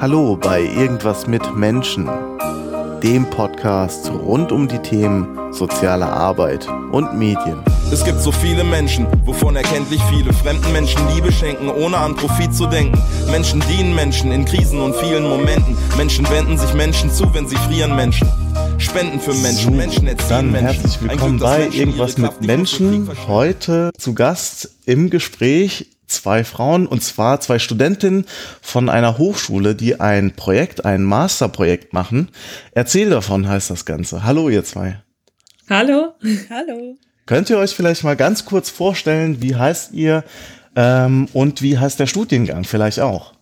Hallo bei Irgendwas mit Menschen, dem Podcast rund um die Themen soziale Arbeit und Medien. Es gibt so viele Menschen, wovon erkenntlich viele fremden Menschen Liebe schenken, ohne an Profit zu denken. Menschen dienen Menschen in Krisen und vielen Momenten. Menschen wenden sich Menschen zu, wenn sie frieren Menschen. Spenden für Menschen, So, Menschen erziehen Dann Menschen. herzlich willkommen Glück, bei Menschen Irgendwas mit Menschen. Heute zu Gast im Gespräch zwei Frauen und zwar zwei Studentinnen von einer Hochschule, die ein Projekt, ein Masterprojekt machen. Erzähl davon heißt das Ganze. Hallo ihr zwei. Hallo. Hallo. Könnt ihr euch vielleicht mal ganz kurz vorstellen, wie heißt ihr ähm, und wie heißt der Studiengang vielleicht auch?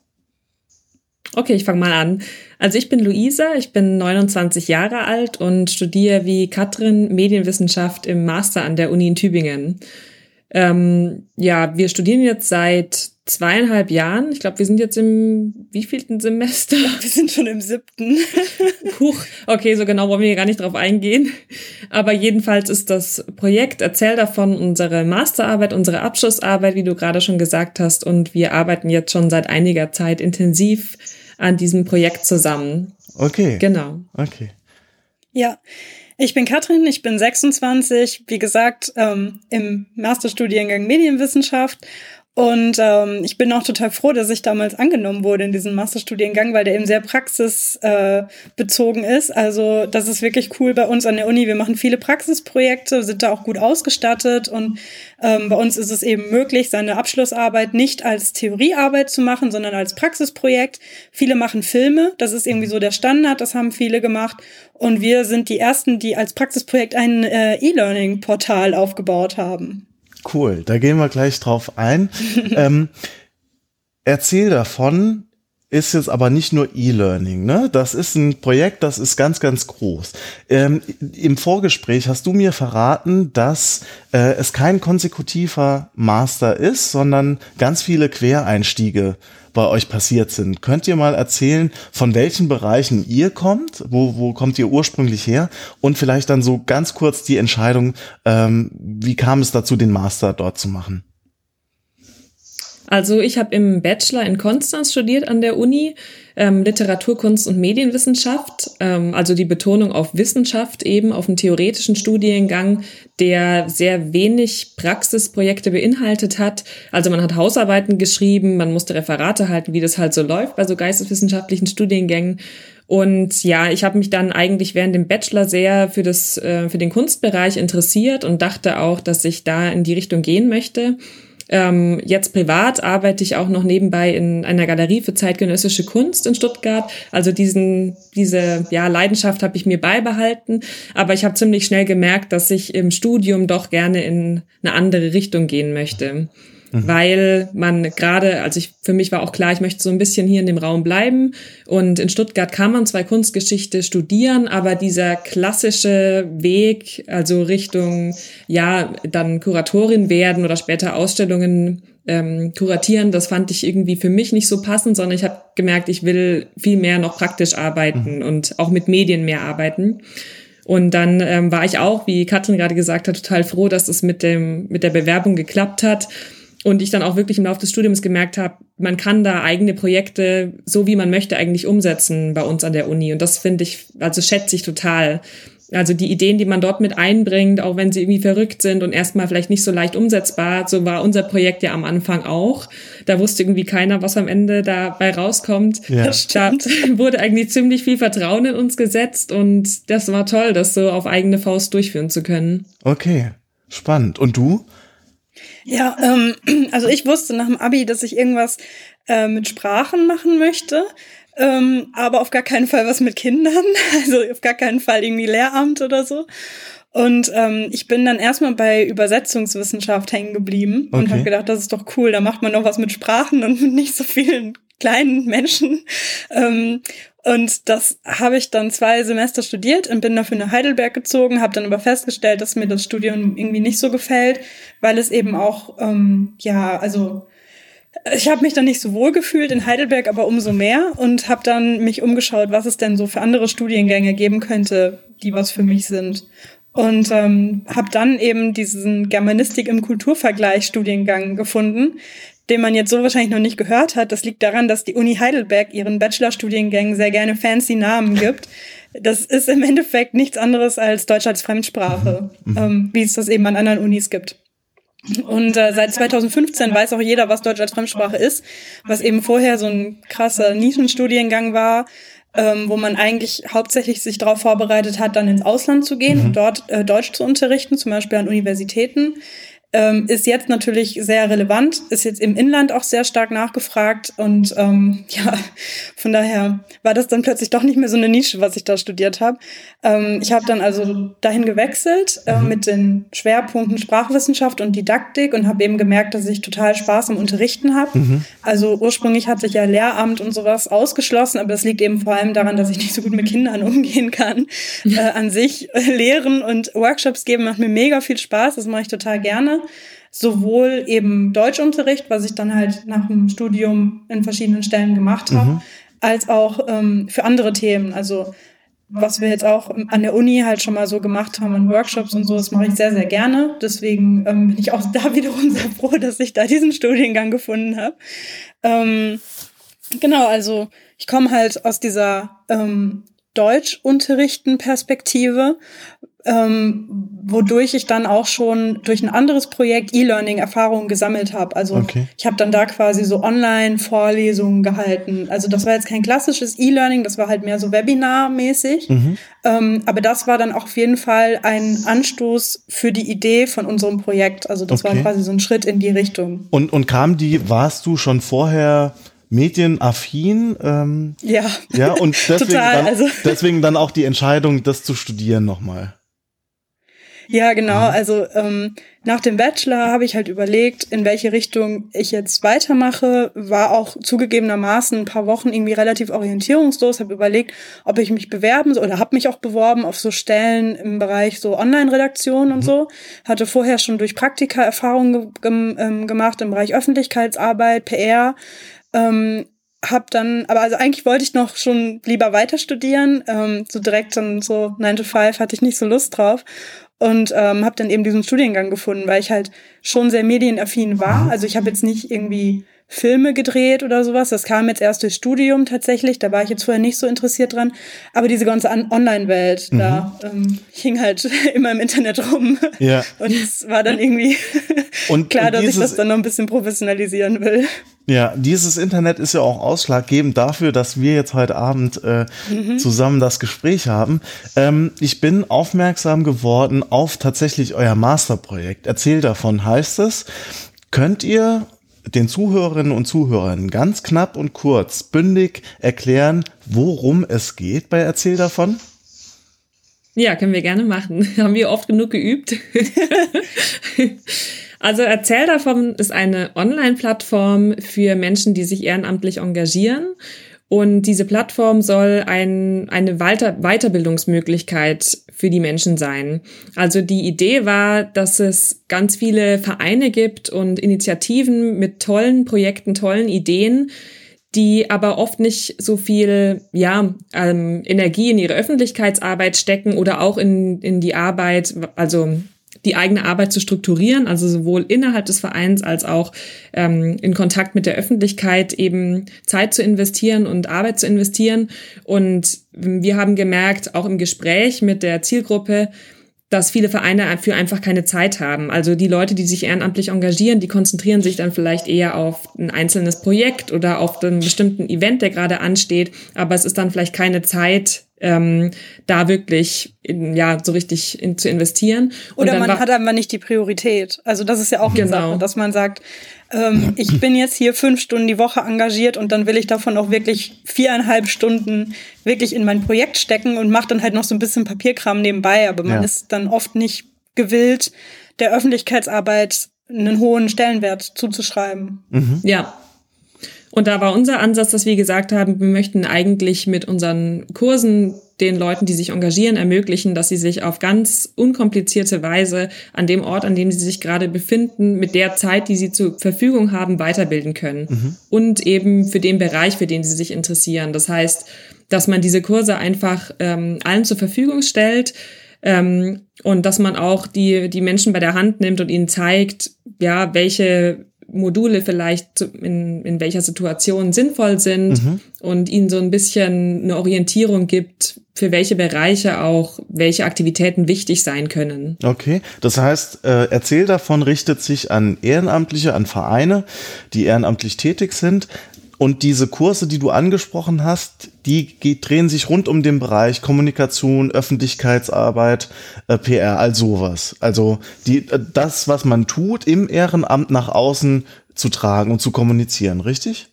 Okay, ich fange mal an. Also ich bin Luisa, ich bin 29 Jahre alt und studiere wie Katrin Medienwissenschaft im Master an der Uni in Tübingen. Ähm, ja, wir studieren jetzt seit zweieinhalb Jahren. Ich glaube, wir sind jetzt im wievielten Semester? Wir sind schon im siebten. Huch, okay, so genau wollen wir hier gar nicht drauf eingehen. Aber jedenfalls ist das Projekt Erzähl davon unsere Masterarbeit, unsere Abschlussarbeit, wie du gerade schon gesagt hast. Und wir arbeiten jetzt schon seit einiger Zeit intensiv an diesem Projekt zusammen. Okay. Genau. Okay. Ja, ich bin Katrin, ich bin 26, wie gesagt, ähm, im Masterstudiengang Medienwissenschaft. Und ähm, ich bin auch total froh, dass ich damals angenommen wurde in diesen Masterstudiengang, weil der eben sehr praxisbezogen äh, ist. Also das ist wirklich cool bei uns an der Uni. Wir machen viele Praxisprojekte, sind da auch gut ausgestattet und ähm, bei uns ist es eben möglich, seine Abschlussarbeit nicht als Theoriearbeit zu machen, sondern als Praxisprojekt. Viele machen Filme, das ist irgendwie so der Standard, das haben viele gemacht. Und wir sind die Ersten, die als Praxisprojekt ein äh, E-Learning-Portal aufgebaut haben. Cool, da gehen wir gleich drauf ein. ähm, erzähl davon, ist jetzt aber nicht nur E-Learning, ne? Das ist ein Projekt, das ist ganz, ganz groß. Ähm, Im Vorgespräch hast du mir verraten, dass äh, es kein konsekutiver Master ist, sondern ganz viele Quereinstiege bei euch passiert sind. Könnt ihr mal erzählen, von welchen Bereichen ihr kommt? Wo, wo kommt ihr ursprünglich her? Und vielleicht dann so ganz kurz die Entscheidung, ähm, wie kam es dazu, den Master dort zu machen? Also ich habe im Bachelor in Konstanz studiert an der Uni, ähm, Literatur, Kunst und Medienwissenschaft, ähm, also die Betonung auf Wissenschaft eben, auf einen theoretischen Studiengang, der sehr wenig Praxisprojekte beinhaltet hat. Also man hat Hausarbeiten geschrieben, man musste Referate halten, wie das halt so läuft bei so geisteswissenschaftlichen Studiengängen. Und ja, ich habe mich dann eigentlich während dem Bachelor sehr für das äh, für den Kunstbereich interessiert und dachte auch, dass ich da in die Richtung gehen möchte. Ähm, jetzt privat arbeite ich auch noch nebenbei in einer Galerie für zeitgenössische Kunst in Stuttgart. Also diesen, diese ja, Leidenschaft habe ich mir beibehalten. Aber ich habe ziemlich schnell gemerkt, dass ich im Studium doch gerne in eine andere Richtung gehen möchte. Weil man gerade, also ich, für mich war auch klar, ich möchte so ein bisschen hier in dem Raum bleiben. Und in Stuttgart kann man zwar Kunstgeschichte studieren, aber dieser klassische Weg, also Richtung, ja, dann Kuratorin werden oder später Ausstellungen ähm, kuratieren, das fand ich irgendwie für mich nicht so passend, sondern ich habe gemerkt, ich will viel mehr noch praktisch arbeiten und auch mit Medien mehr arbeiten. Und dann ähm, war ich auch, wie Katrin gerade gesagt hat, total froh, dass es mit dem mit der Bewerbung geklappt hat. Und ich dann auch wirklich im Laufe des Studiums gemerkt habe, man kann da eigene Projekte so wie man möchte eigentlich umsetzen bei uns an der Uni. Und das finde ich, also schätze ich total. Also die Ideen, die man dort mit einbringt, auch wenn sie irgendwie verrückt sind und erstmal vielleicht nicht so leicht umsetzbar, so war unser Projekt ja am Anfang auch. Da wusste irgendwie keiner, was am Ende dabei rauskommt. Ja. Da wurde eigentlich ziemlich viel Vertrauen in uns gesetzt und das war toll, das so auf eigene Faust durchführen zu können. Okay, spannend. Und du? Ja, ähm, also ich wusste nach dem Abi, dass ich irgendwas äh, mit Sprachen machen möchte, ähm, aber auf gar keinen Fall was mit Kindern, also auf gar keinen Fall irgendwie Lehramt oder so. Und ähm, ich bin dann erstmal bei Übersetzungswissenschaft hängen geblieben und Okay. habe gedacht, das ist doch cool, da macht man noch was mit Sprachen und mit nicht so vielen kleinen Menschen. Ähm, und das habe ich dann zwei Semester studiert und bin dafür nach Heidelberg gezogen, habe dann aber festgestellt, dass mir das Studium irgendwie nicht so gefällt, weil es eben auch, ähm, ja, also ich habe mich dann nicht so wohl gefühlt in Heidelberg, aber umso mehr und habe dann mich umgeschaut, was es denn so für andere Studiengänge geben könnte, die was für mich sind. Und ähm, habe dann eben diesen Germanistik im Kulturvergleich Studiengang gefunden, den man jetzt so wahrscheinlich noch nicht gehört hat. Das liegt daran, dass die Uni Heidelberg ihren Bachelorstudiengängen sehr gerne fancy Namen gibt. Das ist im Endeffekt nichts anderes als Deutsch als Fremdsprache, mhm. ähm, wie es das eben an anderen Unis gibt. Und äh, seit 2015 weiß auch jeder, was Deutsch als Fremdsprache ist, was eben vorher so ein krasser Nischenstudiengang war, ähm, wo man eigentlich hauptsächlich sich darauf vorbereitet hat, dann ins Ausland zu gehen mhm. und dort äh, Deutsch zu unterrichten, zum Beispiel an Universitäten ähm, ist jetzt natürlich sehr relevant, ist jetzt im Inland auch sehr stark nachgefragt und ähm, ja, von daher war das dann plötzlich doch nicht mehr so eine Nische, was ich da studiert habe. Ähm, ich habe dann also dahin gewechselt äh, mhm. mit den Schwerpunkten Sprachwissenschaft und Didaktik und habe eben gemerkt, dass ich total Spaß am Unterrichten habe. Mhm. Also ursprünglich hatte ich ja Lehramt und sowas ausgeschlossen, aber das liegt eben vor allem daran, dass ich nicht so gut mit Kindern umgehen kann. Äh, an sich äh, lehren und Workshops geben macht mir mega viel Spaß, das mache ich total gerne sowohl eben Deutschunterricht, was ich dann halt nach dem Studium in verschiedenen Stellen gemacht habe, mhm. als auch ähm, für andere Themen. Also was wir jetzt auch an der Uni halt schon mal so gemacht haben in Workshops und so, das mache ich sehr, sehr gerne. Deswegen ähm, bin ich auch da wiederum sehr froh, dass ich da diesen Studiengang gefunden habe. Ähm, genau, also ich komme halt aus dieser ähm, Deutschunterrichten-Perspektive ähm, wodurch ich dann auch schon durch ein anderes Projekt E-Learning-Erfahrungen gesammelt habe. Also okay. ich habe dann da quasi so Online-Vorlesungen gehalten. Also das war jetzt kein klassisches E-Learning, das war halt mehr so Webinar-mäßig. Mhm. Ähm, aber das war dann auch auf jeden Fall ein Anstoß für die Idee von unserem Projekt. Also das okay. war quasi so ein Schritt in die Richtung. Und, und kam die, warst du schon vorher medienaffin. Ähm, ja. Ja, und deswegen, Total, dann, also. deswegen dann auch die Entscheidung, das zu studieren nochmal. Ja, genau. Also ähm, nach dem Bachelor habe ich halt überlegt, in welche Richtung ich jetzt weitermache. War auch zugegebenermaßen ein paar Wochen irgendwie relativ orientierungslos. Habe überlegt, ob ich mich bewerben soll oder habe mich auch beworben auf so Stellen im Bereich so Online-Redaktion und mhm. so. Hatte vorher schon durch Praktika Erfahrungen ge ähm, gemacht im Bereich Öffentlichkeitsarbeit, PR. Ähm, hab dann, aber also eigentlich wollte ich noch schon lieber weiter studieren. Ähm, so direkt dann so 9 to 5 hatte ich nicht so Lust drauf und ähm, habe dann eben diesen Studiengang gefunden, weil ich halt schon sehr medienaffin war. Also ich habe jetzt nicht irgendwie Filme gedreht oder sowas. Das kam jetzt erst durchs Studium tatsächlich. Da war ich jetzt vorher nicht so interessiert dran. Aber diese ganze Online-Welt, mhm. da ähm, hing halt immer im Internet rum. Ja. Und es war dann irgendwie und, klar, und dass ich das dann noch ein bisschen professionalisieren will. Ja, dieses Internet ist ja auch ausschlaggebend dafür, dass wir jetzt heute Abend äh, mhm. zusammen das Gespräch haben. Ähm, ich bin aufmerksam geworden auf tatsächlich euer Masterprojekt. Erzähl davon heißt es. Könnt ihr den Zuhörerinnen und Zuhörern ganz knapp und kurz, bündig erklären, worum es geht bei Erzähl davon? Ja, können wir gerne machen. Haben wir oft genug geübt. also Erzähl davon ist eine Online-Plattform für Menschen, die sich ehrenamtlich engagieren und diese Plattform soll ein, eine Weiter Weiterbildungsmöglichkeit für die Menschen sein. Also die Idee war, dass es ganz viele Vereine gibt und Initiativen mit tollen Projekten, tollen Ideen, die aber oft nicht so viel ja, ähm, Energie in ihre Öffentlichkeitsarbeit stecken oder auch in, in die Arbeit, also die eigene Arbeit zu strukturieren, also sowohl innerhalb des Vereins als auch ähm, in Kontakt mit der Öffentlichkeit eben Zeit zu investieren und Arbeit zu investieren. Und wir haben gemerkt, auch im Gespräch mit der Zielgruppe, dass viele Vereine dafür einfach keine Zeit haben. Also die Leute, die sich ehrenamtlich engagieren, die konzentrieren sich dann vielleicht eher auf ein einzelnes Projekt oder auf einen bestimmten Event, der gerade ansteht, aber es ist dann vielleicht keine Zeit, ähm, da wirklich in, ja so richtig in, zu investieren. Oder man hat aber nicht die Priorität. Also das ist ja auch eine genau. Sache, dass man sagt, ähm, ich bin jetzt hier fünf Stunden die Woche engagiert und dann will ich davon auch wirklich viereinhalb Stunden wirklich in mein Projekt stecken und mache dann halt noch so ein bisschen Papierkram nebenbei. Aber man ja. ist dann oft nicht gewillt, der Öffentlichkeitsarbeit einen hohen Stellenwert zuzuschreiben. Mhm. Ja, und da war unser Ansatz, dass wir gesagt haben, wir möchten eigentlich mit unseren Kursen den Leuten, die sich engagieren, ermöglichen, dass sie sich auf ganz unkomplizierte Weise an dem Ort, an dem sie sich gerade befinden, mit der Zeit, die sie zur Verfügung haben, weiterbilden können. Mhm. Und eben für den Bereich, für den sie sich interessieren. Das heißt, dass man diese Kurse einfach ähm, allen zur Verfügung stellt, ähm, und dass man auch die, die Menschen bei der Hand nimmt und ihnen zeigt, ja, welche Module vielleicht in, in welcher Situation sinnvoll sind mhm. und ihnen so ein bisschen eine Orientierung gibt, für welche Bereiche auch welche Aktivitäten wichtig sein können. Okay, das heißt, äh, Erzähl davon richtet sich an Ehrenamtliche, an Vereine, die ehrenamtlich tätig sind. Und diese Kurse, die du angesprochen hast, die drehen sich rund um den Bereich Kommunikation, Öffentlichkeitsarbeit, äh, PR, all sowas. Also die, äh, das, was man tut, im Ehrenamt nach außen zu tragen und zu kommunizieren, richtig?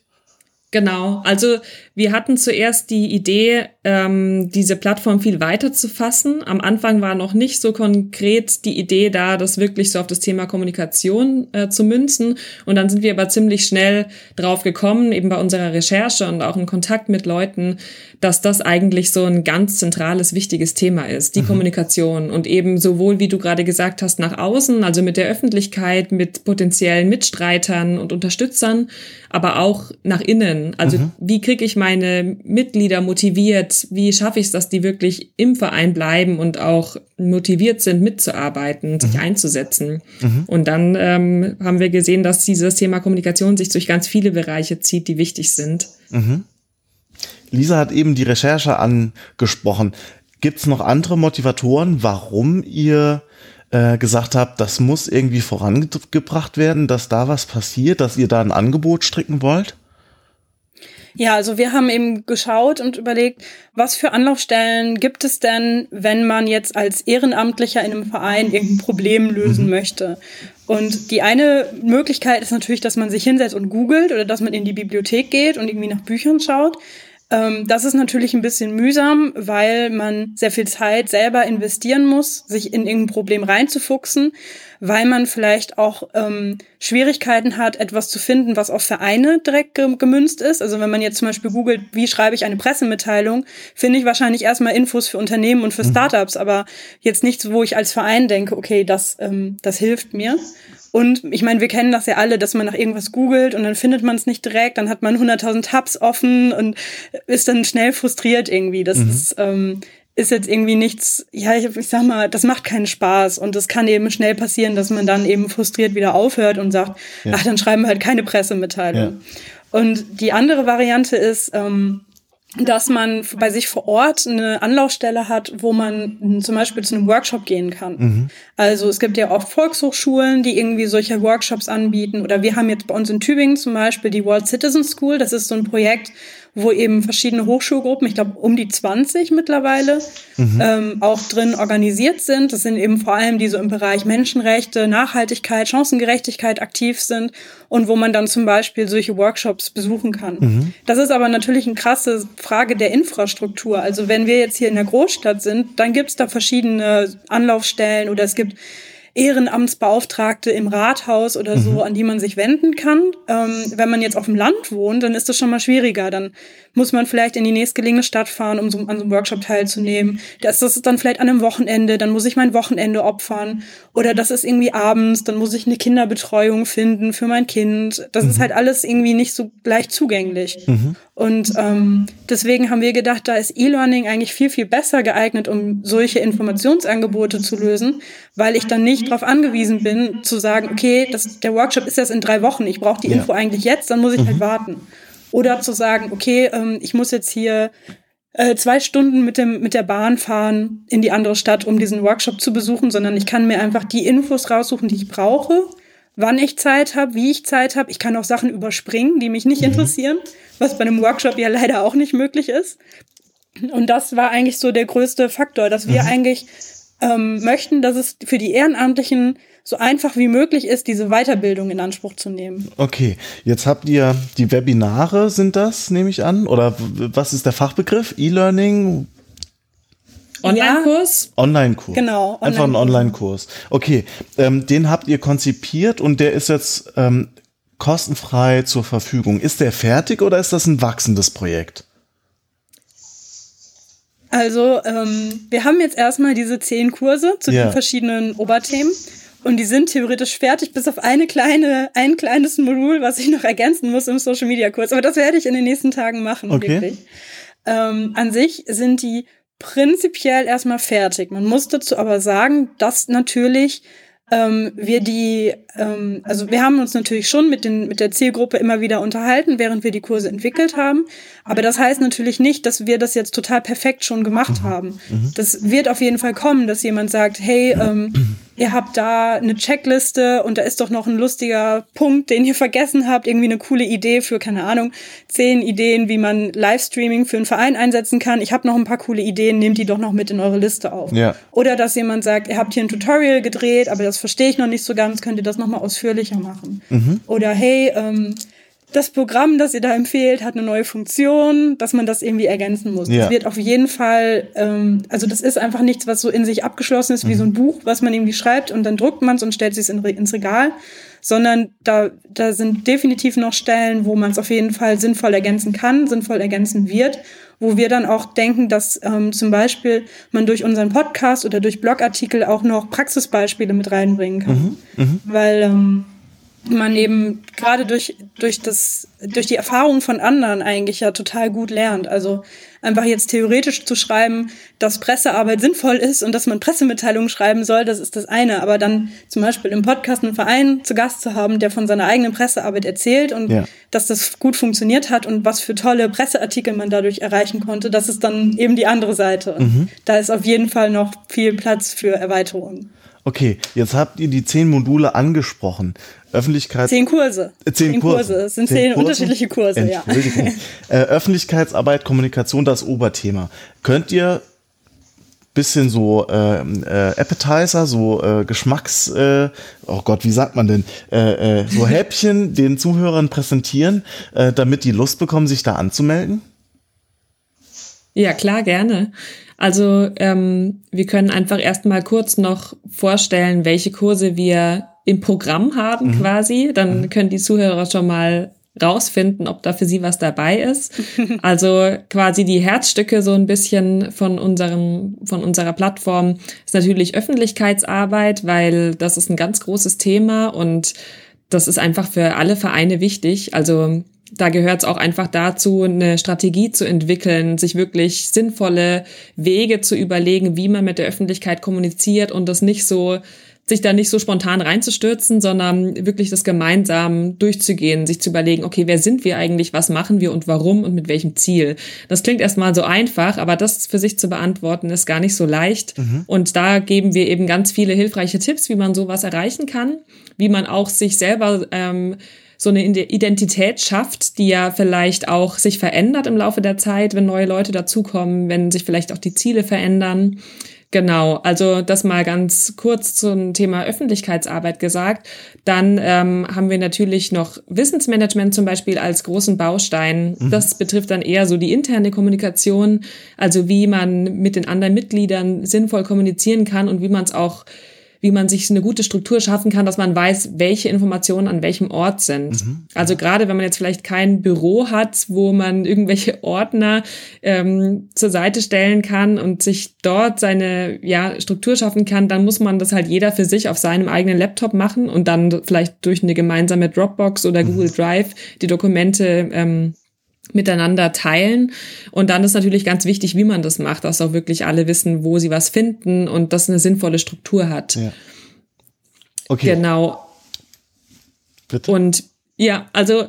Genau, also wir hatten zuerst die Idee, ähm, diese Plattform viel weiter zu fassen. Am Anfang war noch nicht so konkret die Idee da, das wirklich so auf das Thema Kommunikation äh, zu münzen. Und dann sind wir aber ziemlich schnell drauf gekommen, eben bei unserer Recherche und auch im Kontakt mit Leuten, dass das eigentlich so ein ganz zentrales, wichtiges Thema ist, die mhm. Kommunikation. Und eben sowohl, wie du gerade gesagt hast, nach außen, also mit der Öffentlichkeit, mit potenziellen Mitstreitern und Unterstützern, aber auch nach innen. Also mhm. wie kriege ich meine Mitglieder motiviert? Wie schaffe ich es, dass die wirklich im Verein bleiben und auch motiviert sind, mitzuarbeiten, sich mhm. einzusetzen? Mhm. Und dann ähm, haben wir gesehen, dass dieses Thema Kommunikation sich durch ganz viele Bereiche zieht, die wichtig sind. Mhm. Lisa hat eben die Recherche angesprochen. Gibt es noch andere Motivatoren, warum ihr äh, gesagt habt, das muss irgendwie vorangebracht werden, dass da was passiert, dass ihr da ein Angebot stricken wollt? Ja, also wir haben eben geschaut und überlegt, was für Anlaufstellen gibt es denn, wenn man jetzt als Ehrenamtlicher in einem Verein irgendein Problem lösen mhm. möchte. Und die eine Möglichkeit ist natürlich, dass man sich hinsetzt und googelt oder dass man in die Bibliothek geht und irgendwie nach Büchern schaut. Ähm, das ist natürlich ein bisschen mühsam, weil man sehr viel Zeit selber investieren muss, sich in irgendein Problem reinzufuchsen, weil man vielleicht auch ähm, Schwierigkeiten hat, etwas zu finden, was auf Vereine direkt gemünzt ist. Also wenn man jetzt zum Beispiel googelt, wie schreibe ich eine Pressemitteilung, finde ich wahrscheinlich erstmal Infos für Unternehmen und für mhm. Startups, aber jetzt nichts, wo ich als Verein denke, okay, das, ähm, das hilft mir. Und ich meine, wir kennen das ja alle, dass man nach irgendwas googelt und dann findet man es nicht direkt, dann hat man 100.000 Tabs offen und ist dann schnell frustriert irgendwie. Das mhm. ist, ähm, ist jetzt irgendwie nichts, ja, ich, ich sag mal, das macht keinen Spaß und es kann eben schnell passieren, dass man dann eben frustriert wieder aufhört und sagt, ja. ach, dann schreiben wir halt keine Pressemitteilung. Ja. Und die andere Variante ist, ähm, dass man bei sich vor Ort eine Anlaufstelle hat, wo man zum Beispiel zu einem Workshop gehen kann. Mhm. Also es gibt ja oft Volkshochschulen, die irgendwie solche Workshops anbieten. Oder wir haben jetzt bei uns in Tübingen zum Beispiel die World Citizen School. Das ist so ein Projekt, wo eben verschiedene Hochschulgruppen, ich glaube um die 20 mittlerweile, mhm. ähm, auch drin organisiert sind. Das sind eben vor allem die so im Bereich Menschenrechte, Nachhaltigkeit, Chancengerechtigkeit aktiv sind und wo man dann zum Beispiel solche Workshops besuchen kann. Mhm. Das ist aber natürlich eine krasse Frage der Infrastruktur. Also wenn wir jetzt hier in der Großstadt sind, dann gibt es da verschiedene Anlaufstellen oder es gibt Ehrenamtsbeauftragte im Rathaus oder so, mhm. an die man sich wenden kann. Ähm, wenn man jetzt auf dem Land wohnt, dann ist das schon mal schwieriger. Dann muss man vielleicht in die nächstgelegene Stadt fahren, um so, an so einem Workshop teilzunehmen. Das ist dann vielleicht an einem Wochenende, dann muss ich mein Wochenende opfern. Oder das ist irgendwie abends, dann muss ich eine Kinderbetreuung finden für mein Kind. Das mhm. ist halt alles irgendwie nicht so leicht zugänglich. Mhm. Und ähm, deswegen haben wir gedacht, da ist E-Learning eigentlich viel, viel besser geeignet, um solche Informationsangebote zu lösen, weil ich dann nicht darauf angewiesen bin, zu sagen, okay, das, der Workshop ist erst in drei Wochen, ich brauche die ja. Info eigentlich jetzt, dann muss ich halt mhm. halt warten. Oder zu sagen, okay, ähm, ich muss jetzt hier äh, zwei Stunden mit, dem, mit der Bahn fahren in die andere Stadt, um diesen Workshop zu besuchen, sondern ich kann mir einfach die Infos raussuchen, die ich brauche wann ich Zeit habe, wie ich Zeit habe. Ich kann auch Sachen überspringen, die mich nicht mhm. interessieren, was bei einem Workshop ja leider auch nicht möglich ist. Und das war eigentlich so der größte Faktor, dass wir mhm. eigentlich ähm, möchten, dass es für die Ehrenamtlichen so einfach wie möglich ist, diese Weiterbildung in Anspruch zu nehmen. Okay, jetzt habt ihr die Webinare, sind das, nehme ich an? Oder was ist der Fachbegriff? E-Learning? Online-Kurs? Online-Kurs. Genau. Online Einfach ein Online-Kurs. Okay, ähm, den habt ihr konzipiert und der ist jetzt ähm, kostenfrei zur Verfügung. Ist der fertig oder ist das ein wachsendes Projekt? Also, ähm, wir haben jetzt erstmal diese zehn Kurse zu ja. den verschiedenen Oberthemen. Und die sind theoretisch fertig, bis auf eine kleine, ein kleines Modul, was ich noch ergänzen muss im Social Media Kurs. Aber das werde ich in den nächsten Tagen machen, okay. wirklich. Ähm, an sich sind die prinzipiell erstmal fertig. Man muss dazu aber sagen, dass natürlich ähm, wir die, ähm, also wir haben uns natürlich schon mit, den, mit der Zielgruppe immer wieder unterhalten, während wir die Kurse entwickelt haben. Aber das heißt natürlich nicht, dass wir das jetzt total perfekt schon gemacht mhm. haben. Mhm. Das wird auf jeden Fall kommen, dass jemand sagt, hey, ähm, ihr habt da eine Checkliste und da ist doch noch ein lustiger Punkt, den ihr vergessen habt, irgendwie eine coole Idee für, keine Ahnung, zehn Ideen, wie man Livestreaming für einen Verein einsetzen kann. Ich habe noch ein paar coole Ideen, nehmt die doch noch mit in eure Liste auf. Ja. Oder dass jemand sagt, ihr habt hier ein Tutorial gedreht, aber das verstehe ich noch nicht so ganz, könnt ihr das nochmal ausführlicher machen. Mhm. Oder hey, ähm, das Programm, das ihr da empfehlt, hat eine neue Funktion, dass man das irgendwie ergänzen muss. Ja. Das wird auf jeden Fall, ähm, also das ist einfach nichts, was so in sich abgeschlossen ist, wie mhm. so ein Buch, was man irgendwie schreibt und dann druckt man es und stellt es in, ins Regal, sondern da, da sind definitiv noch Stellen, wo man es auf jeden Fall sinnvoll ergänzen kann, sinnvoll ergänzen wird, wo wir dann auch denken, dass ähm, zum Beispiel man durch unseren Podcast oder durch Blogartikel auch noch Praxisbeispiele mit reinbringen kann. Mhm. Mhm. Weil ähm, man eben gerade durch, durch, das, durch die Erfahrung von anderen eigentlich ja total gut lernt. Also einfach jetzt theoretisch zu schreiben, dass Pressearbeit sinnvoll ist und dass man Pressemitteilungen schreiben soll, das ist das eine. Aber dann zum Beispiel im Podcast einen Verein zu Gast zu haben, der von seiner eigenen Pressearbeit erzählt und ja. dass das gut funktioniert hat und was für tolle Presseartikel man dadurch erreichen konnte, das ist dann eben die andere Seite. Mhm. Da ist auf jeden Fall noch viel Platz für Erweiterungen. Okay, jetzt habt ihr die zehn Module angesprochen. Öffentlichkeit. Zehn Kurse. Äh, zehn, zehn Kurse. Kurse. Es sind zehn, zehn Kurse. unterschiedliche Kurse, ja. äh, Öffentlichkeitsarbeit, Kommunikation, das Oberthema. Könnt ihr bisschen so äh, äh, Appetizer, so äh, Geschmacks, äh, oh Gott, wie sagt man denn, äh, äh, so Häppchen den Zuhörern präsentieren, äh, damit die Lust bekommen, sich da anzumelden? Ja, klar, gerne. Also ähm, wir können einfach erstmal kurz noch vorstellen, welche Kurse wir im Programm haben mhm. quasi. Dann mhm. können die Zuhörer schon mal rausfinden, ob da für sie was dabei ist. Also quasi die Herzstücke so ein bisschen von unserem, von unserer Plattform ist natürlich Öffentlichkeitsarbeit, weil das ist ein ganz großes Thema und das ist einfach für alle Vereine wichtig. Also da gehört es auch einfach dazu, eine Strategie zu entwickeln, sich wirklich sinnvolle Wege zu überlegen, wie man mit der Öffentlichkeit kommuniziert und das nicht so sich da nicht so spontan reinzustürzen, sondern wirklich das gemeinsam durchzugehen, sich zu überlegen, okay, wer sind wir eigentlich, was machen wir und warum und mit welchem Ziel. Das klingt erstmal so einfach, aber das für sich zu beantworten ist gar nicht so leicht. Mhm. Und da geben wir eben ganz viele hilfreiche Tipps, wie man sowas erreichen kann, wie man auch sich selber ähm, so eine Identität schafft, die ja vielleicht auch sich verändert im Laufe der Zeit, wenn neue Leute dazukommen, wenn sich vielleicht auch die Ziele verändern. Genau, also das mal ganz kurz zum Thema Öffentlichkeitsarbeit gesagt. Dann ähm, haben wir natürlich noch Wissensmanagement zum Beispiel als großen Baustein. Mhm. Das betrifft dann eher so die interne Kommunikation, also wie man mit den anderen Mitgliedern sinnvoll kommunizieren kann und wie man es auch wie man sich eine gute Struktur schaffen kann, dass man weiß, welche Informationen an welchem Ort sind. Mhm. Also gerade wenn man jetzt vielleicht kein Büro hat, wo man irgendwelche Ordner ähm, zur Seite stellen kann und sich dort seine ja, Struktur schaffen kann, dann muss man das halt jeder für sich auf seinem eigenen Laptop machen und dann vielleicht durch eine gemeinsame Dropbox oder mhm. Google Drive die Dokumente ähm, miteinander teilen. Und dann ist natürlich ganz wichtig, wie man das macht, dass auch wirklich alle wissen, wo sie was finden und das eine sinnvolle Struktur hat. Ja. Okay. Genau. Bitte. Und ja, also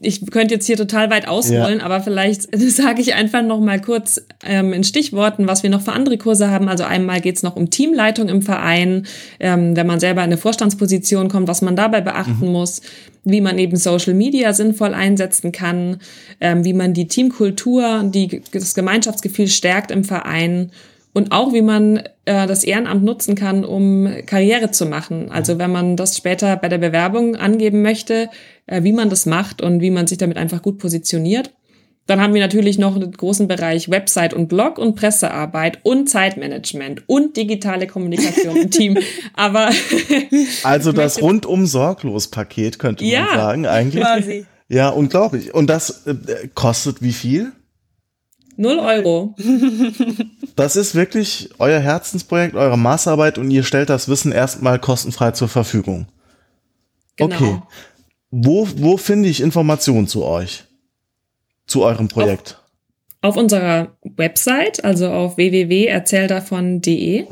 ich könnte jetzt hier total weit ausholen, ja. aber vielleicht sage ich einfach noch mal kurz ähm, in Stichworten, was wir noch für andere Kurse haben. Also einmal geht es noch um Teamleitung im Verein, ähm, wenn man selber in eine Vorstandsposition kommt, was man dabei beachten mhm. muss, wie man eben Social Media sinnvoll einsetzen kann, ähm, wie man die Teamkultur, die, das Gemeinschaftsgefühl stärkt im Verein und auch wie man äh, das Ehrenamt nutzen kann, um Karriere zu machen. Also wenn man das später bei der Bewerbung angeben möchte, äh, wie man das macht und wie man sich damit einfach gut positioniert. Dann haben wir natürlich noch einen großen Bereich Website und Blog und Pressearbeit und Zeitmanagement und digitale Kommunikation im Team. Aber also das rundum sorglos Paket könnte man ja, sagen eigentlich. Quasi. Ja, unglaublich. Und das äh, kostet wie viel? Null Euro. Das ist wirklich euer Herzensprojekt, eure Maßarbeit und ihr stellt das Wissen erstmal kostenfrei zur Verfügung. Genau. Okay. Wo, wo finde ich Informationen zu euch? Zu eurem Projekt? Auf, auf unserer Website, also auf www.erzähldavon.de.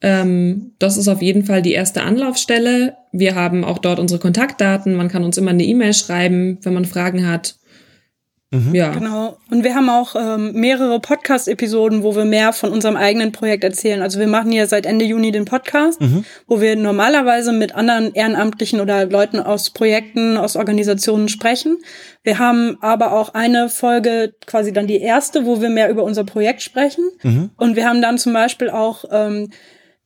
Ähm, das ist auf jeden Fall die erste Anlaufstelle. Wir haben auch dort unsere Kontaktdaten. Man kann uns immer eine E-Mail schreiben, wenn man Fragen hat. Mhm. Ja. Genau. Und wir haben auch ähm, mehrere Podcast-Episoden, wo wir mehr von unserem eigenen Projekt erzählen. Also wir machen ja seit Ende Juni den Podcast, mhm. wo wir normalerweise mit anderen Ehrenamtlichen oder Leuten aus Projekten, aus Organisationen sprechen. Wir haben aber auch eine Folge, quasi dann die erste, wo wir mehr über unser Projekt sprechen. Mhm. Und wir haben dann zum Beispiel auch ähm,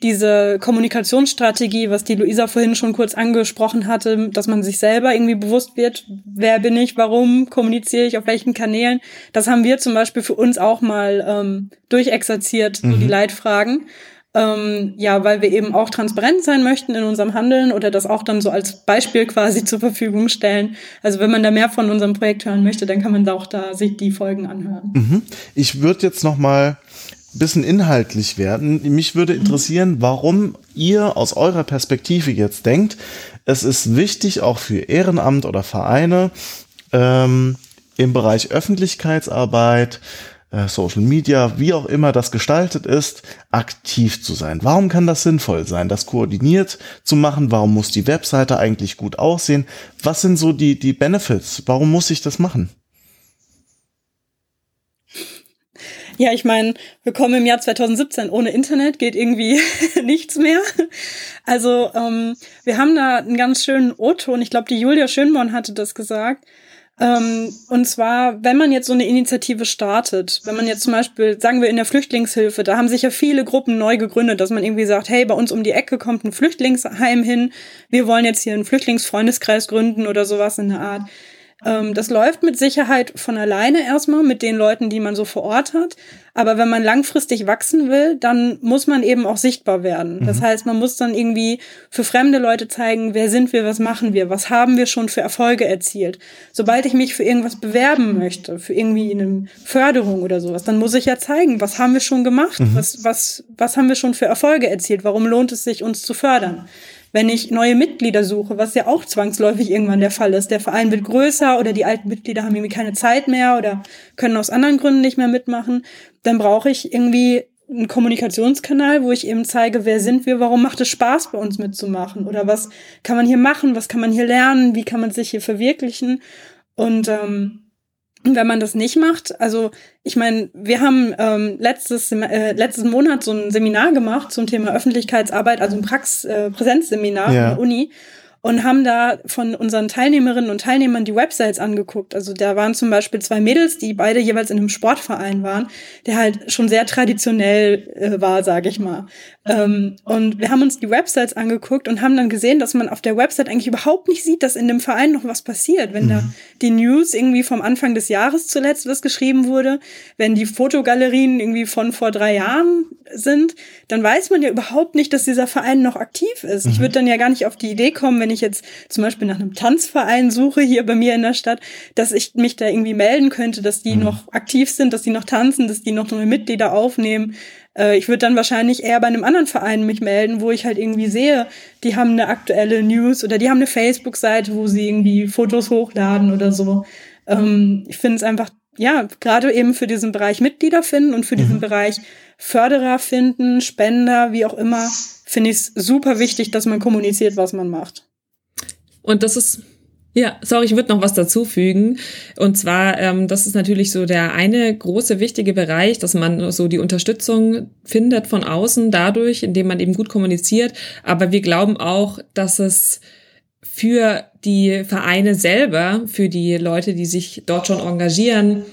diese Kommunikationsstrategie, was die Luisa vorhin schon kurz angesprochen hatte, dass man sich selber irgendwie bewusst wird, wer bin ich, warum kommuniziere ich, auf welchen Kanälen. Das haben wir zum Beispiel für uns auch mal ähm, durchexerziert, mhm. so die. Leitfragen. Ähm, ja, weil wir eben auch transparent sein möchten in unserem Handeln oder das auch dann so als Beispiel quasi zur Verfügung stellen. Also wenn man da mehr von unserem Projekt hören möchte, dann kann man da auch da sich die Folgen anhören. Mhm. Ich würde jetzt noch mal bisschen inhaltlich werden. Mich würde interessieren, warum ihr aus eurer Perspektive jetzt denkt, es ist wichtig, auch für Ehrenamt oder Vereine ähm, im Bereich Öffentlichkeitsarbeit, äh, Social Media, wie auch immer das gestaltet ist, aktiv zu sein. Warum kann das sinnvoll sein, das koordiniert zu machen? Warum muss die Webseite eigentlich gut aussehen? Was sind so die, die Benefits? Warum muss ich das machen? Ja, ich meine, wir kommen im Jahr 2017 ohne Internet, geht irgendwie nichts mehr. Also ähm, wir haben da einen ganz schönen O-Ton. Ich glaube, die Julia Schönborn hatte das gesagt. Ähm, und zwar, wenn man jetzt so eine Initiative startet, wenn man jetzt zum Beispiel, sagen wir in der Flüchtlingshilfe, da haben sich ja viele Gruppen neu gegründet, dass man irgendwie sagt, hey, bei uns um die Ecke kommt ein Flüchtlingsheim hin, wir wollen jetzt hier einen Flüchtlingsfreundeskreis gründen oder sowas in der Art ähm, das läuft mit Sicherheit von alleine erstmal mit den Leuten, die man so vor Ort hat. Aber wenn man langfristig wachsen will, dann muss man eben auch sichtbar werden. Mhm. Das heißt, man muss dann irgendwie für fremde Leute zeigen, wer sind wir, was machen wir, was haben wir schon für Erfolge erzielt. Sobald ich mich für irgendwas bewerben möchte, für irgendwie eine Förderung oder sowas, dann muss ich ja zeigen, was haben wir schon gemacht, mhm. was, was, was haben wir schon für Erfolge erzielt, warum lohnt es sich, uns zu fördern wenn ich neue Mitglieder suche, was ja auch zwangsläufig irgendwann der Fall ist. Der Verein wird größer oder die alten Mitglieder haben irgendwie keine Zeit mehr oder können aus anderen Gründen nicht mehr mitmachen, dann brauche ich irgendwie einen Kommunikationskanal, wo ich eben zeige, wer sind wir, warum macht es Spaß bei uns mitzumachen? Oder was kann man hier machen, was kann man hier lernen, wie kann man sich hier verwirklichen? Und ähm, wenn man das nicht macht, also ich meine, wir haben ähm, letztes, äh, letzten Monat so ein Seminar gemacht zum Thema Öffentlichkeitsarbeit, also ein Prax äh, Präsenzseminar ja. an der Uni und haben da von unseren Teilnehmerinnen und Teilnehmern die Websites angeguckt. Also da waren zum Beispiel zwei Mädels, die beide jeweils in einem Sportverein waren, der halt schon sehr traditionell äh, war, sage ich mal. Ähm, und wir haben uns die Websites angeguckt und haben dann gesehen, dass man auf der Website eigentlich überhaupt nicht sieht, dass in dem Verein noch was passiert. Wenn mhm. da die News irgendwie vom Anfang des Jahres zuletzt was geschrieben wurde, wenn die Fotogalerien irgendwie von vor drei Jahren sind, dann weiß man ja überhaupt nicht, dass dieser Verein noch aktiv ist. Mhm. Ich würde dann ja gar nicht auf die Idee kommen, wenn ich jetzt zum Beispiel nach einem Tanzverein suche hier bei mir in der Stadt, dass ich mich da irgendwie melden könnte, dass die mhm. noch aktiv sind, dass die noch tanzen, dass die noch neue Mitglieder aufnehmen. Äh, ich würde dann wahrscheinlich eher bei einem anderen Verein mich melden, wo ich halt irgendwie sehe, die haben eine aktuelle News oder die haben eine Facebook-Seite, wo sie irgendwie Fotos hochladen oder so. Ähm, ich finde es einfach, ja, gerade eben für diesen Bereich Mitglieder finden und für diesen mhm. Bereich Förderer finden, Spender, wie auch immer, finde ich es super wichtig, dass man kommuniziert, was man macht. Und das ist ja, sorry, ich würde noch was dazu fügen. Und zwar, ähm, das ist natürlich so der eine große wichtige Bereich, dass man so die Unterstützung findet von außen dadurch, indem man eben gut kommuniziert. Aber wir glauben auch, dass es für die Vereine selber, für die Leute, die sich dort schon engagieren,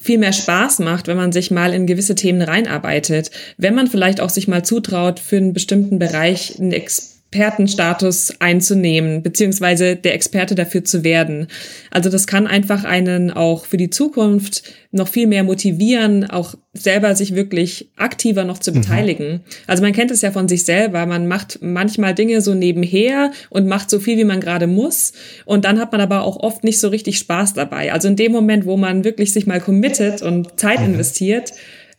viel mehr Spaß macht, wenn man sich mal in gewisse Themen reinarbeitet. Wenn man vielleicht auch sich mal zutraut, für einen bestimmten Bereich einen Ex Expertenstatus einzunehmen, beziehungsweise der Experte dafür zu werden. Also das kann einfach einen auch für die Zukunft noch viel mehr motivieren, auch selber sich wirklich aktiver noch zu mhm. beteiligen. Also man kennt es ja von sich selber, man macht manchmal Dinge so nebenher und macht so viel, wie man gerade muss. Und dann hat man aber auch oft nicht so richtig Spaß dabei. Also in dem Moment, wo man wirklich sich mal committet und Zeit mhm. investiert,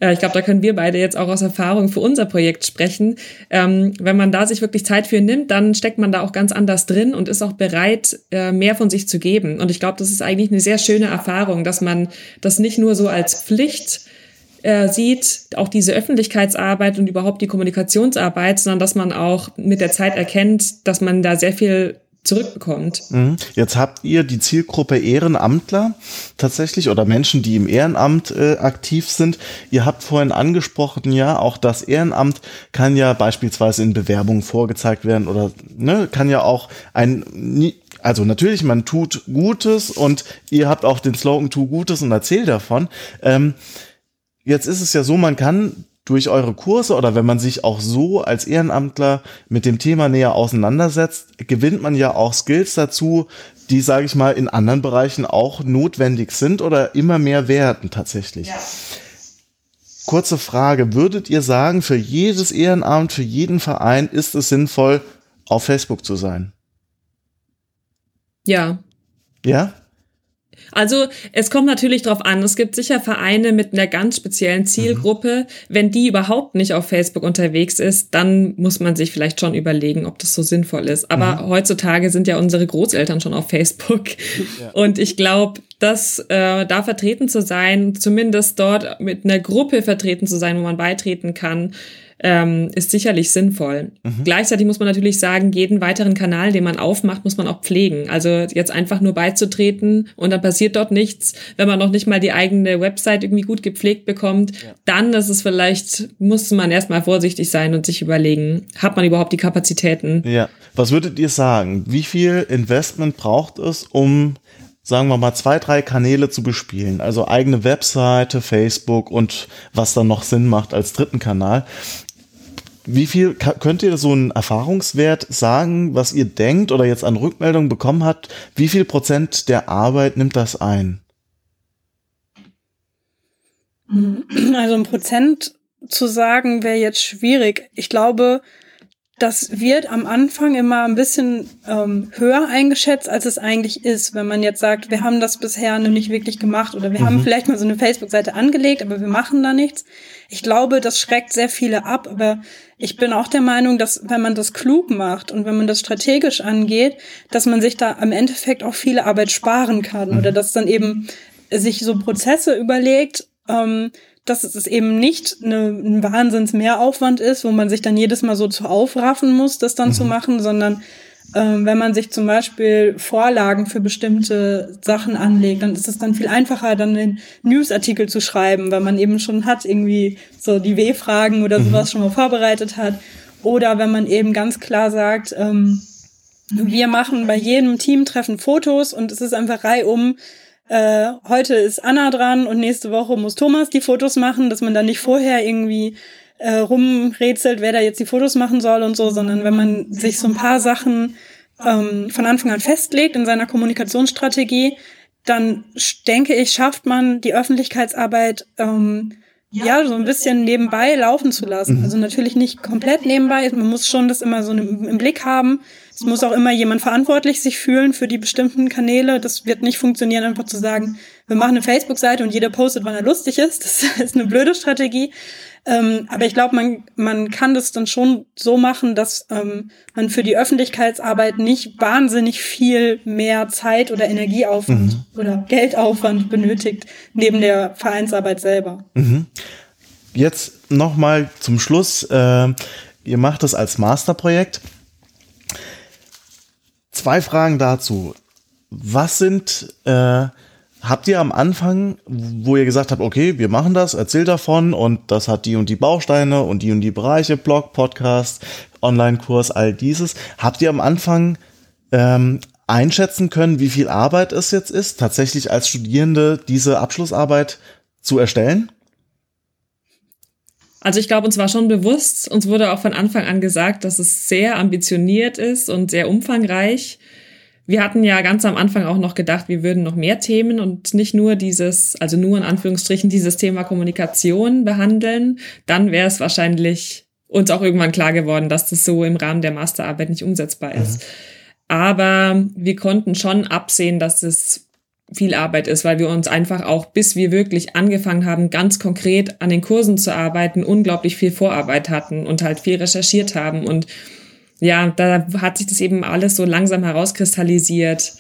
äh, ich glaube, da können wir beide jetzt auch aus Erfahrung für unser Projekt sprechen. Ähm, wenn man da sich wirklich Zeit für nimmt, dann steckt man da auch ganz anders drin und ist auch bereit, äh, mehr von sich zu geben. Und ich glaube, das ist eigentlich eine sehr schöne Erfahrung, dass man das nicht nur so als Pflicht äh, sieht, auch diese Öffentlichkeitsarbeit und überhaupt die Kommunikationsarbeit, sondern dass man auch mit der Zeit erkennt, dass man da sehr viel zurückbekommt. Mhm. Jetzt habt ihr die Zielgruppe Ehrenamtler tatsächlich oder Menschen, die im Ehrenamt äh, aktiv sind. Ihr habt vorhin angesprochen, ja, auch das Ehrenamt kann ja beispielsweise in Bewerbungen vorgezeigt werden oder ne, kann ja auch ein also natürlich, man tut Gutes und ihr habt auch den Slogan Tu Gutes und erzählt davon. Ähm, jetzt ist es ja so, man kann durch eure Kurse oder wenn man sich auch so als Ehrenamtler mit dem Thema näher auseinandersetzt, gewinnt man ja auch Skills dazu, die, sage ich mal, in anderen Bereichen auch notwendig sind oder immer mehr werden tatsächlich. Ja. Kurze Frage, würdet ihr sagen, für jedes Ehrenamt, für jeden Verein ist es sinnvoll, auf Facebook zu sein? Ja. Ja? Also es kommt natürlich drauf an. Es gibt sicher Vereine mit einer ganz speziellen Zielgruppe. Mhm. Wenn die überhaupt nicht auf Facebook unterwegs ist, dann muss man sich vielleicht schon überlegen, ob das so sinnvoll ist. Aber mhm. heutzutage sind ja unsere Großeltern schon auf Facebook. Ja. Und ich glaube, dass äh, da vertreten zu sein, zumindest dort mit einer Gruppe vertreten zu sein, wo man beitreten kann, ähm, ist sicherlich sinnvoll. Mhm. Gleichzeitig muss man natürlich sagen, jeden weiteren Kanal, den man aufmacht, muss man auch pflegen. Also jetzt einfach nur beizutreten und dann passiert dort nichts, wenn man noch nicht mal die eigene Website irgendwie gut gepflegt bekommt, ja. dann ist es vielleicht, muss man erstmal vorsichtig sein und sich überlegen, hat man überhaupt die Kapazitäten? Ja. Was würdet ihr sagen? Wie viel Investment braucht es, um sagen wir mal, zwei, drei Kanäle zu bespielen. Also eigene Webseite, Facebook und was dann noch Sinn macht als dritten Kanal. Wie viel könnt ihr so einen Erfahrungswert sagen, was ihr denkt oder jetzt an Rückmeldungen bekommen habt? Wie viel Prozent der Arbeit nimmt das ein? Also ein Prozent zu sagen wäre jetzt schwierig. Ich glaube, das wird am Anfang immer ein bisschen ähm, höher eingeschätzt, als es eigentlich ist. Wenn man jetzt sagt, wir haben das bisher noch nicht wirklich gemacht oder wir mhm. haben vielleicht mal so eine Facebook-Seite angelegt, aber wir machen da nichts. Ich glaube, das schreckt sehr viele ab, aber ich bin auch der Meinung, dass wenn man das klug macht und wenn man das strategisch angeht, dass man sich da am Endeffekt auch viele Arbeit sparen kann mhm. oder dass dann eben sich so Prozesse überlegt, ähm, dass es eben nicht eine, ein Wahnsinns-Mehraufwand ist, wo man sich dann jedes Mal so zu aufraffen muss, das dann mhm. zu machen, sondern ähm, wenn man sich zum Beispiel Vorlagen für bestimmte Sachen anlegt, dann ist es dann viel einfacher, dann einen Newsartikel zu schreiben, weil man eben schon hat, irgendwie so die W-Fragen oder mhm. sowas schon mal vorbereitet hat. Oder wenn man eben ganz klar sagt, ähm, wir machen bei jedem Teamtreffen Fotos und es ist einfach reihum äh, heute ist Anna dran und nächste Woche muss Thomas die Fotos machen, dass man dann nicht vorher irgendwie äh, rumrätselt, wer da jetzt die Fotos machen soll und so, sondern wenn man sich so ein paar Sachen ähm, von Anfang an festlegt in seiner Kommunikationsstrategie, dann denke ich, schafft man die Öffentlichkeitsarbeit ähm, ja, so ein bisschen nebenbei laufen zu lassen. Mhm. Also natürlich nicht komplett nebenbei. Man muss schon das immer so im Blick haben. Es muss auch immer jemand verantwortlich sich fühlen für die bestimmten Kanäle. Das wird nicht funktionieren, einfach zu sagen, wir machen eine Facebook-Seite und jeder postet, wann er lustig ist. Das ist eine blöde Strategie. Ähm, aber ich glaube, man, man kann das dann schon so machen, dass ähm, man für die Öffentlichkeitsarbeit nicht wahnsinnig viel mehr Zeit oder Energieaufwand mhm. oder Geldaufwand benötigt, neben der Vereinsarbeit selber. Mhm. Jetzt nochmal zum Schluss. Äh, ihr macht das als Masterprojekt. Zwei Fragen dazu. Was sind äh, Habt ihr am Anfang, wo ihr gesagt habt, okay, wir machen das, erzählt davon und das hat die und die Bausteine und die und die Bereiche, Blog, Podcast, Online-Kurs, all dieses, habt ihr am Anfang ähm, einschätzen können, wie viel Arbeit es jetzt ist, tatsächlich als Studierende diese Abschlussarbeit zu erstellen? Also ich glaube, uns war schon bewusst, uns wurde auch von Anfang an gesagt, dass es sehr ambitioniert ist und sehr umfangreich. Wir hatten ja ganz am Anfang auch noch gedacht, wir würden noch mehr Themen und nicht nur dieses, also nur in Anführungsstrichen dieses Thema Kommunikation behandeln. Dann wäre es wahrscheinlich uns auch irgendwann klar geworden, dass das so im Rahmen der Masterarbeit nicht umsetzbar ist. Mhm. Aber wir konnten schon absehen, dass es viel Arbeit ist, weil wir uns einfach auch, bis wir wirklich angefangen haben, ganz konkret an den Kursen zu arbeiten, unglaublich viel Vorarbeit hatten und halt viel recherchiert haben und ja, da hat sich das eben alles so langsam herauskristallisiert.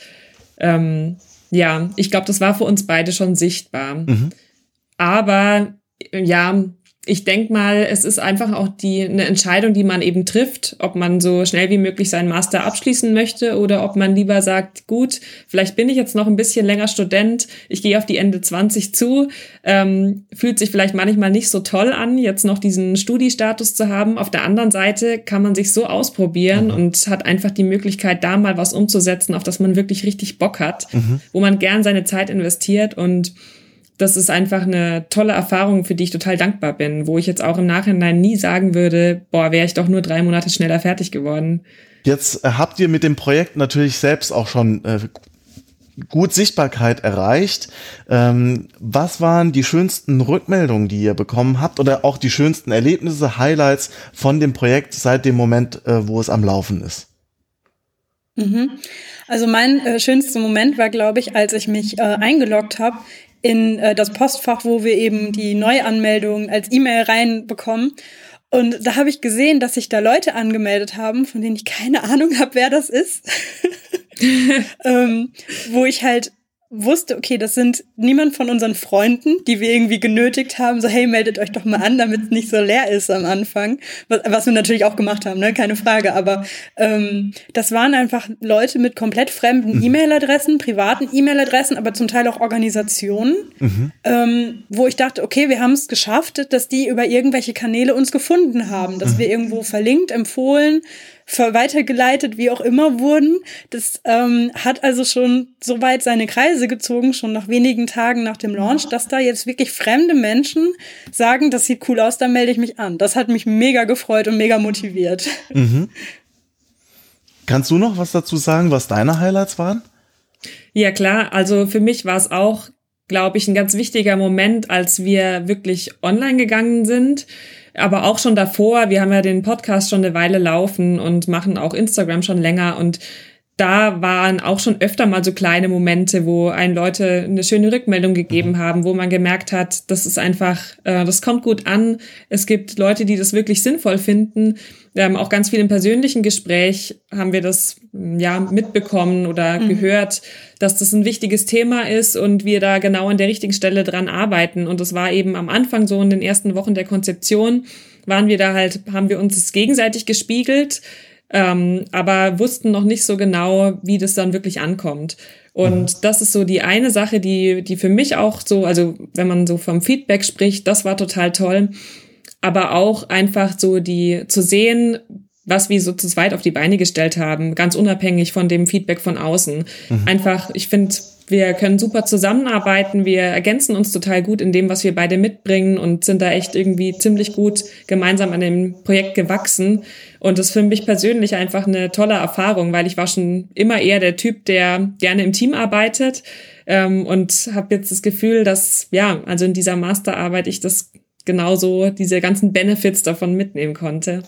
Ähm, ja, ich glaube, das war für uns beide schon sichtbar. Mhm. Aber ja, ich denke mal, es ist einfach auch die eine Entscheidung, die man eben trifft, ob man so schnell wie möglich seinen Master abschließen möchte oder ob man lieber sagt, gut, vielleicht bin ich jetzt noch ein bisschen länger Student, ich gehe auf die Ende 20 zu, ähm, fühlt sich vielleicht manchmal nicht so toll an, jetzt noch diesen Studiestatus zu haben. Auf der anderen Seite kann man sich so ausprobieren mhm. und hat einfach die Möglichkeit, da mal was umzusetzen, auf das man wirklich richtig Bock hat, mhm. wo man gern seine Zeit investiert und das ist einfach eine tolle Erfahrung, für die ich total dankbar bin, wo ich jetzt auch im Nachhinein nie sagen würde, boah, wäre ich doch nur drei Monate schneller fertig geworden. Jetzt äh, habt ihr mit dem Projekt natürlich selbst auch schon äh, gut Sichtbarkeit erreicht. Ähm, was waren die schönsten Rückmeldungen, die ihr bekommen habt oder auch die schönsten Erlebnisse, Highlights von dem Projekt seit dem Moment, äh, wo es am Laufen ist? Mhm. Also mein äh, schönster Moment war, glaube ich, als ich mich äh, eingeloggt habe in äh, das Postfach, wo wir eben die Neuanmeldung als E-Mail reinbekommen. Und da habe ich gesehen, dass sich da Leute angemeldet haben, von denen ich keine Ahnung habe, wer das ist. ähm, wo ich halt wusste, okay, das sind niemand von unseren Freunden, die wir irgendwie genötigt haben, so hey, meldet euch doch mal an, damit es nicht so leer ist am Anfang. Was, was wir natürlich auch gemacht haben, ne? keine Frage. Aber ähm, das waren einfach Leute mit komplett fremden mhm. E-Mail-Adressen, privaten E-Mail-Adressen, aber zum Teil auch Organisationen, mhm. ähm, wo ich dachte, okay, wir haben es geschafft, dass die über irgendwelche Kanäle uns gefunden haben, dass mhm. wir irgendwo verlinkt, empfohlen, weitergeleitet, wie auch immer wurden. Das ähm, hat also schon so weit seine Kreise gezogen, schon nach wenigen Tagen nach dem Launch, dass da jetzt wirklich fremde Menschen sagen, das sieht cool aus, da melde ich mich an. Das hat mich mega gefreut und mega motiviert. Mhm. Kannst du noch was dazu sagen, was deine Highlights waren? Ja, klar. Also für mich war es auch, glaube ich, ein ganz wichtiger Moment, als wir wirklich online gegangen sind aber auch schon davor, wir haben ja den Podcast schon eine Weile laufen und machen auch Instagram schon länger und da waren auch schon öfter mal so kleine Momente, wo ein Leute eine schöne Rückmeldung gegeben mhm. haben, wo man gemerkt hat, das ist einfach, äh, das kommt gut an. Es gibt Leute, die das wirklich sinnvoll finden. Ähm, auch ganz viel im persönlichen Gespräch haben wir das ja mitbekommen oder mhm. gehört, dass das ein wichtiges Thema ist und wir da genau an der richtigen Stelle dran arbeiten. Und das war eben am Anfang so in den ersten Wochen der Konzeption waren wir da halt, haben wir uns das gegenseitig gespiegelt ähm, aber wussten noch nicht so genau, wie das dann wirklich ankommt. Und mhm. das ist so die eine Sache, die, die für mich auch so, also wenn man so vom Feedback spricht, das war total toll. Aber auch einfach so die zu sehen, was wir so zu zweit auf die Beine gestellt haben, ganz unabhängig von dem Feedback von außen. Mhm. Einfach, ich finde, wir können super zusammenarbeiten, wir ergänzen uns total gut in dem, was wir beide mitbringen und sind da echt irgendwie ziemlich gut gemeinsam an dem Projekt gewachsen. Und das ist für mich persönlich einfach eine tolle Erfahrung, weil ich war schon immer eher der Typ, der gerne im Team arbeitet ähm, und habe jetzt das Gefühl, dass, ja, also in dieser Masterarbeit ich das genauso, diese ganzen Benefits davon mitnehmen konnte.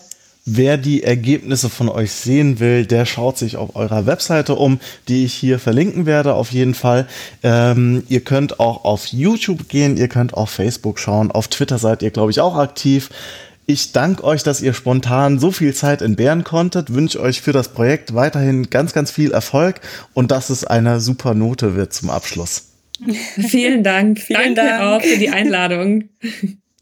Wer die Ergebnisse von euch sehen will, der schaut sich auf eurer Webseite um, die ich hier verlinken werde auf jeden Fall. Ähm, ihr könnt auch auf YouTube gehen, ihr könnt auf Facebook schauen, auf Twitter seid ihr, glaube ich, auch aktiv. Ich danke euch, dass ihr spontan so viel Zeit entbehren konntet, wünsche euch für das Projekt weiterhin ganz, ganz viel Erfolg und dass es eine super Note wird zum Abschluss. Vielen Dank. Vielen Danke Dank. auch für die Einladung.